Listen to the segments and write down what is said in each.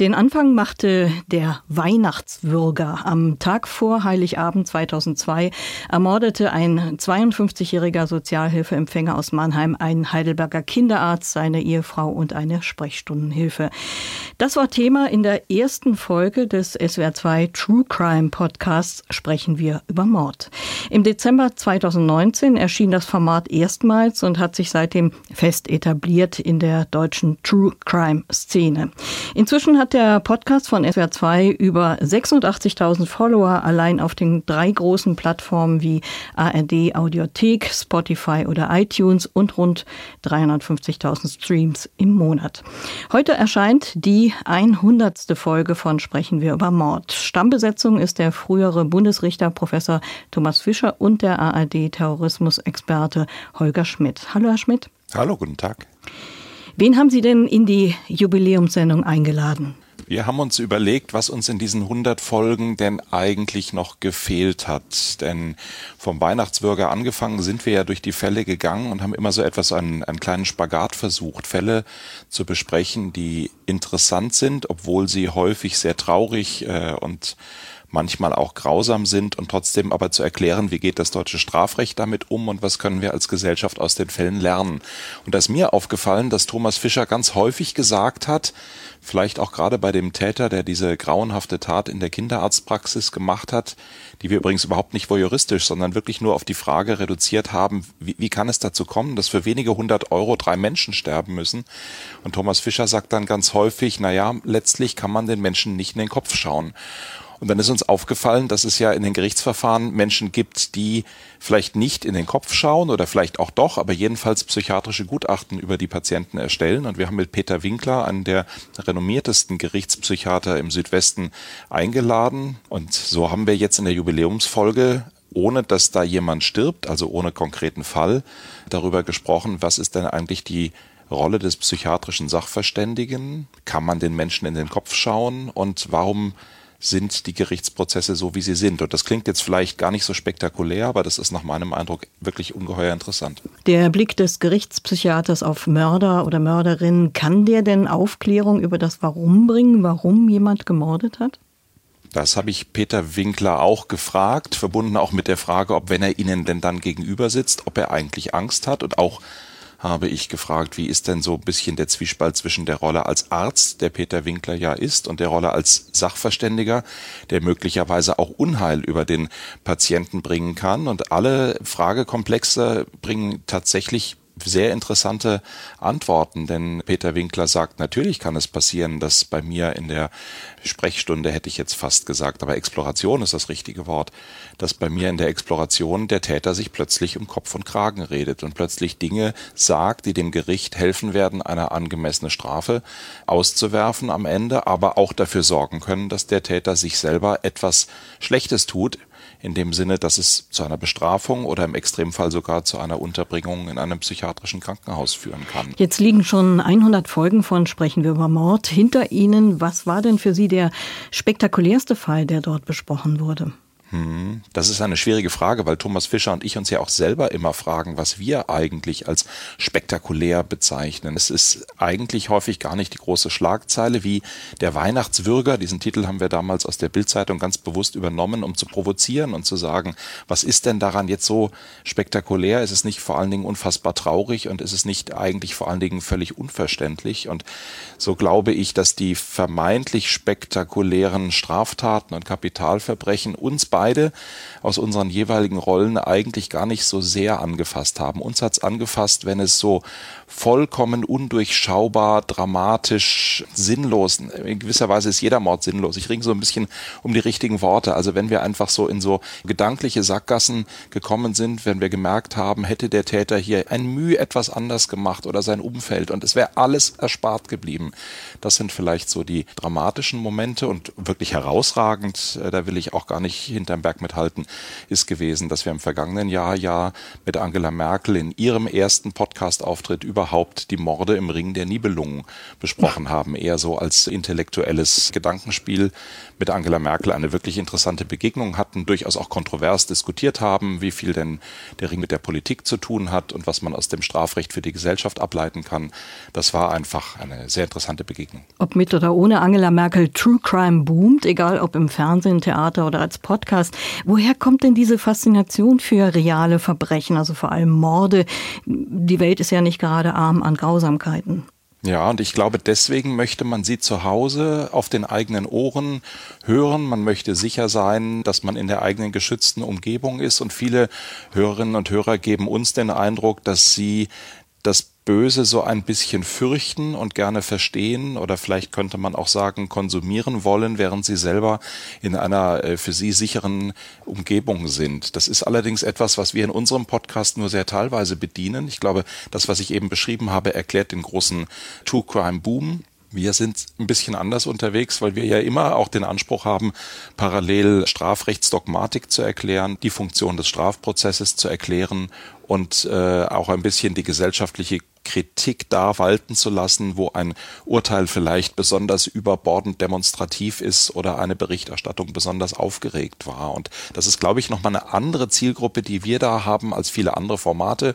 Den Anfang machte der Weihnachtswürger. Am Tag vor Heiligabend 2002 ermordete ein 52-jähriger Sozialhilfeempfänger aus Mannheim einen Heidelberger Kinderarzt, seine Ehefrau und eine Sprechstundenhilfe. Das war Thema in der ersten Folge des SWR2 True Crime Podcasts Sprechen wir über Mord. Im Dezember 2019 erschien das Format erstmals und hat sich seitdem fest etabliert in der deutschen True Crime Szene. Inzwischen hat der Podcast von SWR2 über 86.000 Follower allein auf den drei großen Plattformen wie ARD Audiothek, Spotify oder iTunes und rund 350.000 Streams im Monat. Heute erscheint die 100. Folge von Sprechen wir über Mord. Stammbesetzung ist der frühere Bundesrichter Professor Thomas Fischer und der ARD Terrorismusexperte Holger Schmidt. Hallo Herr Schmidt. Hallo, guten Tag. Wen haben Sie denn in die Jubiläumssendung eingeladen? Wir haben uns überlegt, was uns in diesen 100 Folgen denn eigentlich noch gefehlt hat. Denn vom Weihnachtsbürger angefangen sind wir ja durch die Fälle gegangen und haben immer so etwas, einen, einen kleinen Spagat versucht, Fälle zu besprechen, die interessant sind, obwohl sie häufig sehr traurig äh, und manchmal auch grausam sind und trotzdem aber zu erklären, wie geht das deutsche Strafrecht damit um und was können wir als Gesellschaft aus den Fällen lernen. Und da ist mir aufgefallen, dass Thomas Fischer ganz häufig gesagt hat, vielleicht auch gerade bei dem Täter, der diese grauenhafte Tat in der Kinderarztpraxis gemacht hat, die wir übrigens überhaupt nicht voyeuristisch, sondern wirklich nur auf die Frage reduziert haben, wie, wie kann es dazu kommen, dass für wenige hundert Euro drei Menschen sterben müssen? Und Thomas Fischer sagt dann ganz häufig, na ja, letztlich kann man den Menschen nicht in den Kopf schauen. Und dann ist uns aufgefallen, dass es ja in den Gerichtsverfahren Menschen gibt, die vielleicht nicht in den Kopf schauen oder vielleicht auch doch, aber jedenfalls psychiatrische Gutachten über die Patienten erstellen. Und wir haben mit Peter Winkler, einen der renommiertesten Gerichtspsychiater im Südwesten, eingeladen. Und so haben wir jetzt in der Jubiläumsfolge ohne dass da jemand stirbt, also ohne konkreten Fall, darüber gesprochen, was ist denn eigentlich die Rolle des psychiatrischen Sachverständigen? Kann man den Menschen in den Kopf schauen? Und warum sind die Gerichtsprozesse so, wie sie sind. Und das klingt jetzt vielleicht gar nicht so spektakulär, aber das ist nach meinem Eindruck wirklich ungeheuer interessant. Der Blick des Gerichtspsychiaters auf Mörder oder Mörderinnen, kann der denn Aufklärung über das Warum bringen, warum jemand gemordet hat? Das habe ich Peter Winkler auch gefragt, verbunden auch mit der Frage, ob wenn er Ihnen denn dann gegenüber sitzt, ob er eigentlich Angst hat und auch habe ich gefragt, wie ist denn so ein bisschen der Zwiespalt zwischen der Rolle als Arzt, der Peter Winkler ja ist, und der Rolle als Sachverständiger, der möglicherweise auch Unheil über den Patienten bringen kann. Und alle Fragekomplexe bringen tatsächlich sehr interessante Antworten, denn Peter Winkler sagt, natürlich kann es passieren, dass bei mir in der Sprechstunde, hätte ich jetzt fast gesagt, aber Exploration ist das richtige Wort, dass bei mir in der Exploration der Täter sich plötzlich um Kopf und Kragen redet und plötzlich Dinge sagt, die dem Gericht helfen werden, eine angemessene Strafe auszuwerfen am Ende, aber auch dafür sorgen können, dass der Täter sich selber etwas Schlechtes tut, in dem Sinne, dass es zu einer Bestrafung oder im Extremfall sogar zu einer Unterbringung in einem psychiatrischen Krankenhaus führen kann. Jetzt liegen schon 100 Folgen von Sprechen wir über Mord hinter Ihnen. Was war denn für Sie der spektakulärste Fall, der dort besprochen wurde? Hm, das ist eine schwierige Frage, weil Thomas Fischer und ich uns ja auch selber immer fragen, was wir eigentlich als spektakulär bezeichnen. Es ist eigentlich häufig gar nicht die große Schlagzeile wie der Weihnachtswürger. Diesen Titel haben wir damals aus der Bildzeitung ganz bewusst übernommen, um zu provozieren und zu sagen, was ist denn daran jetzt so spektakulär? Ist es nicht vor allen Dingen unfassbar traurig und ist es nicht eigentlich vor allen Dingen völlig unverständlich? Und so glaube ich, dass die vermeintlich spektakulären Straftaten und Kapitalverbrechen uns beide aus unseren jeweiligen Rollen eigentlich gar nicht so sehr angefasst haben. Uns hat's angefasst, wenn es so vollkommen undurchschaubar, dramatisch, sinnlos, in gewisser Weise ist jeder Mord sinnlos. Ich ringe so ein bisschen um die richtigen Worte. Also wenn wir einfach so in so gedankliche Sackgassen gekommen sind, wenn wir gemerkt haben, hätte der Täter hier ein Mühe etwas anders gemacht oder sein Umfeld und es wäre alles erspart geblieben. Das sind vielleicht so die dramatischen Momente und wirklich herausragend, äh, da will ich auch gar nicht hin hinterm Berg mithalten, ist gewesen, dass wir im vergangenen Jahr ja mit Angela Merkel in ihrem ersten Podcast-Auftritt überhaupt die Morde im Ring der Nibelungen besprochen haben. Eher so als intellektuelles Gedankenspiel mit Angela Merkel eine wirklich interessante Begegnung hatten, durchaus auch kontrovers diskutiert haben, wie viel denn der Ring mit der Politik zu tun hat und was man aus dem Strafrecht für die Gesellschaft ableiten kann. Das war einfach eine sehr interessante Begegnung. Ob mit oder ohne Angela Merkel, True Crime boomt, egal ob im Fernsehen, Theater oder als Podcast. Woher kommt denn diese Faszination für reale Verbrechen, also vor allem Morde? Die Welt ist ja nicht gerade arm an Grausamkeiten. Ja, und ich glaube, deswegen möchte man sie zu Hause auf den eigenen Ohren hören. Man möchte sicher sein, dass man in der eigenen geschützten Umgebung ist. Und viele Hörerinnen und Hörer geben uns den Eindruck, dass sie das Böse so ein bisschen fürchten und gerne verstehen oder vielleicht könnte man auch sagen konsumieren wollen, während sie selber in einer äh, für sie sicheren Umgebung sind. Das ist allerdings etwas, was wir in unserem Podcast nur sehr teilweise bedienen. Ich glaube, das, was ich eben beschrieben habe, erklärt den großen True Crime Boom wir sind ein bisschen anders unterwegs, weil wir ja immer auch den Anspruch haben, parallel Strafrechtsdogmatik zu erklären, die Funktion des Strafprozesses zu erklären und äh, auch ein bisschen die gesellschaftliche Kritik da walten zu lassen, wo ein Urteil vielleicht besonders überbordend demonstrativ ist oder eine Berichterstattung besonders aufgeregt war. Und das ist, glaube ich, nochmal eine andere Zielgruppe, die wir da haben als viele andere Formate,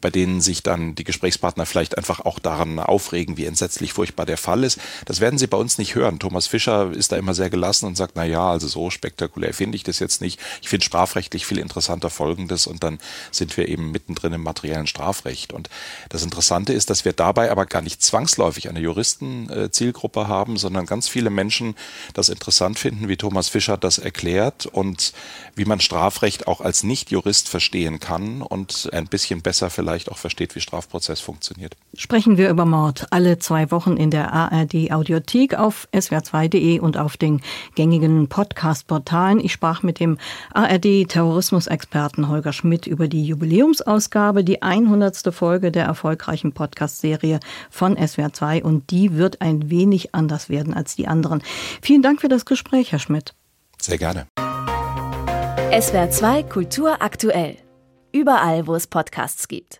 bei denen sich dann die Gesprächspartner vielleicht einfach auch daran aufregen, wie entsetzlich furchtbar der Fall ist. Das werden sie bei uns nicht hören. Thomas Fischer ist da immer sehr gelassen und sagt, na ja, also so spektakulär finde ich das jetzt nicht. Ich finde strafrechtlich viel interessanter Folgendes und dann sind wir eben mittendrin im materiellen Strafrecht. Und das Interessante ist, dass wir dabei aber gar nicht zwangsläufig eine Juristenzielgruppe haben, sondern ganz viele Menschen das interessant finden, wie Thomas Fischer das erklärt und wie man Strafrecht auch als Nicht-Jurist verstehen kann und ein bisschen besser vielleicht auch versteht, wie Strafprozess funktioniert. Sprechen wir über Mord alle zwei Wochen in der ARD Audiothek auf swr2.de und auf den gängigen Podcast-Portalen. Ich sprach mit dem ARD-Terrorismusexperten Holger Schmidt über die Jubiläumsausgabe, die 100. Folge der erfolgreichen Podcast-Serie von SWR 2 und die wird ein wenig anders werden als die anderen. Vielen Dank für das Gespräch, Herr Schmidt. Sehr gerne. SWR 2 Kultur aktuell. Überall, wo es Podcasts gibt.